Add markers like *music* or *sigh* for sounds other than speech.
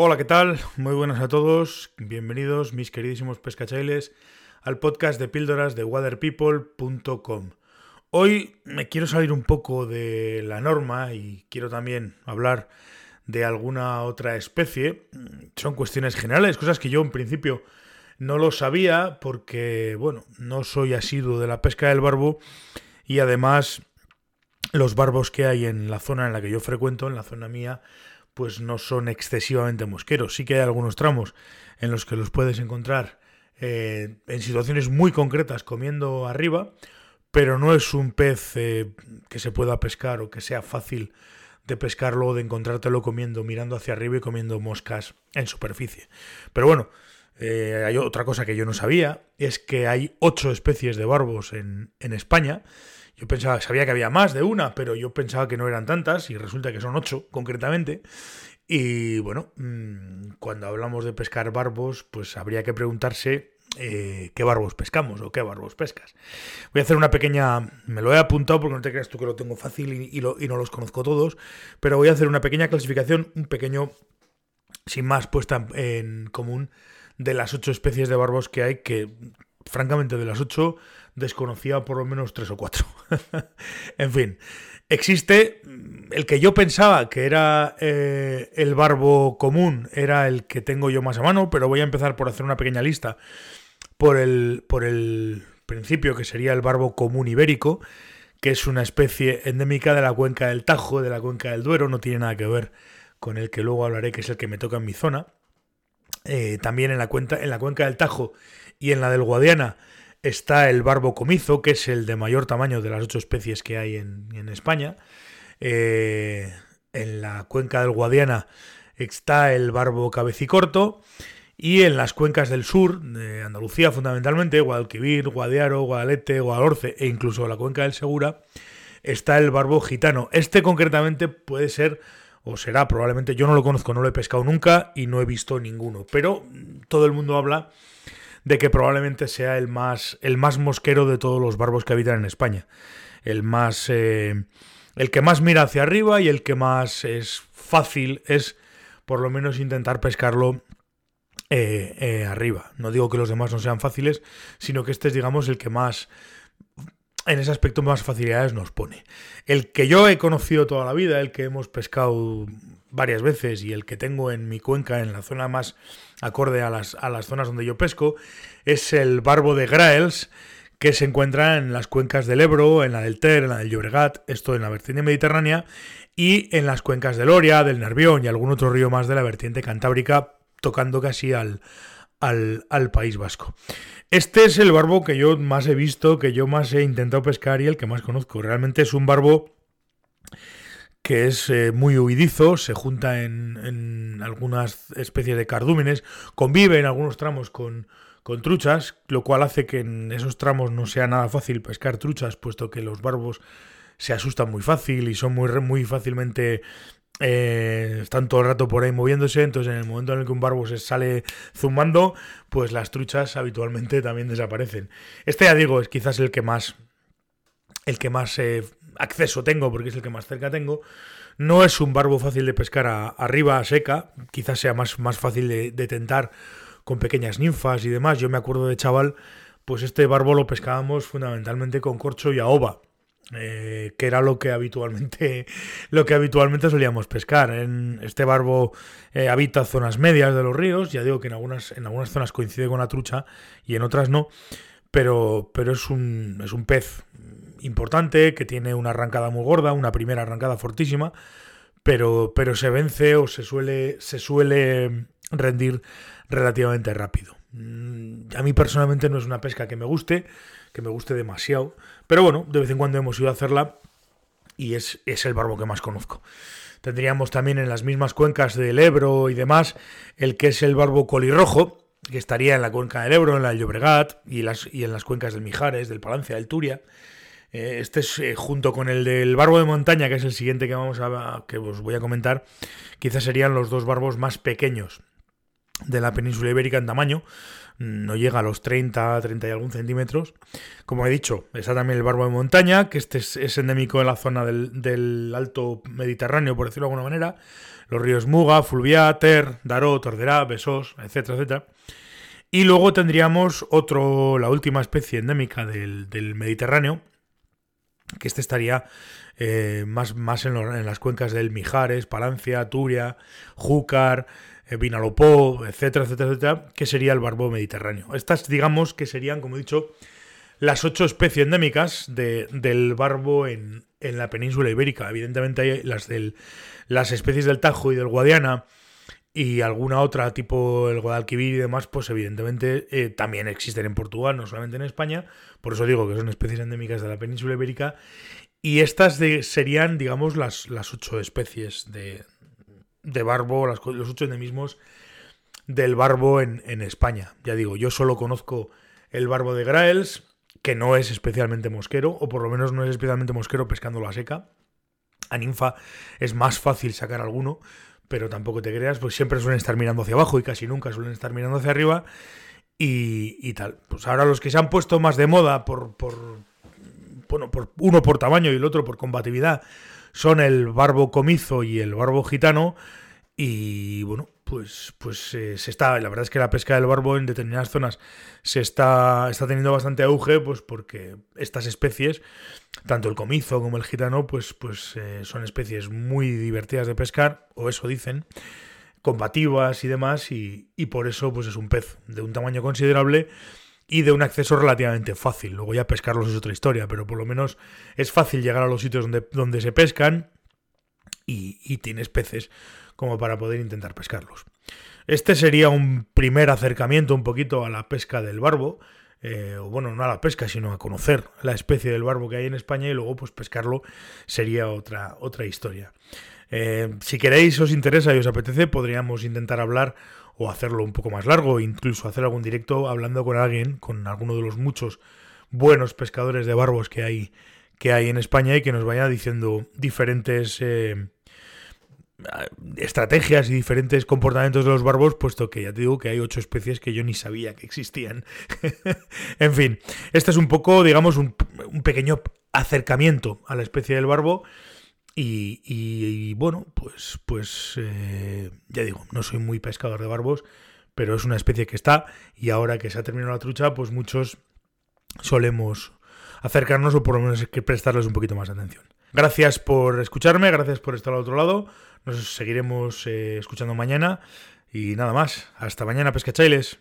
Hola, ¿qué tal? Muy buenas a todos. Bienvenidos, mis queridísimos pescachailes, al podcast de píldoras de waterpeople.com. Hoy me quiero salir un poco de la norma y quiero también hablar de alguna otra especie. Son cuestiones generales, cosas que yo en principio no lo sabía porque, bueno, no soy asiduo de la pesca del barbo y además los barbos que hay en la zona en la que yo frecuento, en la zona mía, pues no son excesivamente mosqueros. Sí que hay algunos tramos en los que los puedes encontrar eh, en situaciones muy concretas comiendo arriba, pero no es un pez eh, que se pueda pescar o que sea fácil de pescarlo o de encontrártelo comiendo, mirando hacia arriba y comiendo moscas en superficie. Pero bueno, eh, hay otra cosa que yo no sabía, es que hay ocho especies de barbos en, en España. Yo pensaba, sabía que había más de una, pero yo pensaba que no eran tantas y resulta que son ocho concretamente. Y bueno, mm, cuando hablamos de pescar barbos, pues habría que preguntarse eh, qué barbos pescamos o qué barbos pescas. Voy a hacer una pequeña, me lo he apuntado porque no te creas tú que lo tengo fácil y, no los conozco todos, pero voy a hacer una pequeña clasificación, un pequeño, sin más, puesta en común de las ocho especies de barbos que hay, que francamente de las ocho desconocía por lo menos tres o cuatro. *laughs* en fin, existe el que yo pensaba que era eh, el barbo común, era el que tengo yo más a mano, pero voy a empezar por hacer una pequeña lista por el, por el principio que sería el barbo común ibérico, que es una especie endémica de la cuenca del Tajo, de la cuenca del Duero, no tiene nada que ver con el que luego hablaré, que es el que me toca en mi zona. Eh, también en la, cuenta, en la cuenca del Tajo y en la del Guadiana está el barbo comizo, que es el de mayor tamaño de las ocho especies que hay en, España. Eh, en la cuenca del Guadiana está el barbo cabecicorto. Y en las cuencas del sur, de Andalucía fundamentalmente, Guadalquivir, Guadiaro, Guadalete, Guadalhorce e incluso la cuenca del Segura, está el barbo gitano. Este concretamente puede ser o será probablemente, yo no lo conozco, no lo he pescado nunca y no he visto ninguno, pero todo el mundo habla de que probablemente sea el más, el más mosquero de todos los barbos que habitan en España. El más. Eh, el que más mira hacia arriba y el que más es fácil es por lo menos intentar pescarlo eh, eh, arriba. No digo que los demás no sean fáciles, sino que este es, digamos, el que más, en ese aspecto, más facilidades nos pone. El que yo he conocido toda la vida, el que hemos pescado varias veces y el que tengo en mi cuenca, en la zona más acorde a las, a las zonas donde yo pesco, es el barbo de Graels, que se encuentra en las cuencas del Ebro, en la del Ter, en la del Llobregat, esto en la vertiente mediterránea, y en las cuencas del Oria, del Nervión y algún otro río más de la vertiente cantábrica, tocando casi al, al, al, País Vasco. Este es el barbo que yo más he visto, que yo más he intentado pescar y el que más conozco. Realmente es un barbo que es eh, muy huidizo, se junta en, algunas especies de cardúmenes, convive en algunos tramos con, con truchas, lo cual hace que en esos tramos no sea nada fácil pescar truchas, puesto que los barbos se asustan muy fácil y son muy, muy fácilmente eh, están todo el rato por ahí moviéndose, entonces en el momento en el que un barbo se sale zumbando, pues las truchas habitualmente también desaparecen. Este ya digo, es quizás el que más el que más eh, acceso tengo, porque es el que más cerca tengo. No es un barbo fácil de pescar arriba a seca, quizás sea más, más fácil de, tentar con pequeñas ninfas y demás. Yo me acuerdo de chaval, pues este barbo lo pescábamos fundamentalmente con corcho y ahoba. Eh, que era lo que habitualmente *laughs* lo que habitualmente solíamos pescar. En este barbo eh, habita zonas medias de los ríos, ya digo que en algunas, en algunas zonas coincide con la trucha y en otras no, pero, pero es, un, es un pez importante, que tiene una arrancada muy gorda, una primera arrancada fortísima, pero, pero se vence o se suele, se suele rendir relativamente rápido. Mm, a mí personalmente no es una pesca que me guste, que me guste demasiado, pero bueno, de vez en cuando hemos ido a hacerla y es, es el barbo que más conozco. Tendríamos también en las mismas cuencas del Ebro y demás el que es el barbo colirrojo, que estaría en la cuenca del Ebro, en la Llobregat y, las, y en las cuencas del Mijares, del Palancia, del Turia. Eh, este es eh, junto con el del barbo de montaña, que es el siguiente que vamos a que os voy a comentar, quizás serían los dos barbos más pequeños de la península ibérica en tamaño. No llega a los 30, 30 y algún centímetros. Como he dicho, está también el barbo de montaña, que este es, endémico en la zona del, del, Alto Mediterráneo, por decirlo de alguna manera. los ríos Muga, Fulvia, Ter, Daró, Torderá, Besós, etcétera, etcétera. Y luego tendríamos otro, la última especie endémica del, Mediterráneo, que este estaría eh, más, más en, en, las cuencas del Mijares, Palancia, Turia, Júcar, eh, Vinalopó, etcétera, etcétera, etcétera, que sería el barbo mediterráneo. Estas, digamos, que serían, como he dicho, las ocho especies endémicas del barbo en, la península ibérica. Evidentemente hay las, del, las especies del Tajo y del Guadiana y alguna otra, tipo el Guadalquivir y demás, pues evidentemente eh, también existen en Portugal, no solamente en España. Por eso digo que son especies endémicas de la península ibérica. Y estas serían, digamos, las, las ocho especies de, de barbo, los ocho endemismos del barbo en, en, España. Ya digo, yo solo conozco el barbo de Graels, que no es especialmente mosquero, o por lo menos no es especialmente mosquero pescándolo a seca. A ninfa es más fácil sacar alguno, pero tampoco te creas, pues siempre suelen estar mirando hacia abajo y casi nunca suelen estar mirando hacia arriba. Y, y tal. Pues ahora los que se han puesto más de moda por, por, bueno, por uno por tamaño y el otro por combatividad son el barbo comizo y el barbo gitano. Y bueno, pues, pues eh, se está. La verdad es que la pesca del barbo en determinadas zonas se está, está teniendo bastante auge, pues porque estas especies, tanto el comizo como el gitano, pues, pues eh, son especies muy divertidas de pescar, o eso dicen, combativas y demás, y, y por eso pues es un pez de un tamaño considerable y de un acceso relativamente fácil. Luego ya pescarlos es otra historia, pero por lo menos es fácil llegar a los sitios donde, donde se pescan y, tienes peces como para poder intentar pescarlos. Este sería un primer acercamiento un poquito a la pesca del barbo. Eh, o bueno, no a la pesca, sino a conocer la especie del barbo que hay en España y luego pues pescarlo sería otra, otra historia. Eh, si queréis, os interesa y os apetece, podríamos intentar hablar o hacerlo un poco más largo, incluso hacer algún directo hablando con alguien, con alguno de los muchos buenos pescadores de barbos que hay, que hay en España y que nos vaya diciendo diferentes eh, estrategias y diferentes comportamientos de los barbos, puesto que ya te digo que hay ocho especies que yo ni sabía que existían. *laughs* en fin, este es un poco, digamos, un, un pequeño acercamiento a la especie del barbo y, bueno, pues, pues eh, ya digo, no soy muy pescador de barbos, pero es una especie que está y ahora que se ha terminado la trucha, pues muchos solemos acercarnos o por lo menos que prestarles un poquito más de atención. Gracias por escucharme, gracias por estar al otro lado. Nos seguiremos eh, escuchando mañana y nada más. Hasta mañana, pescachailes.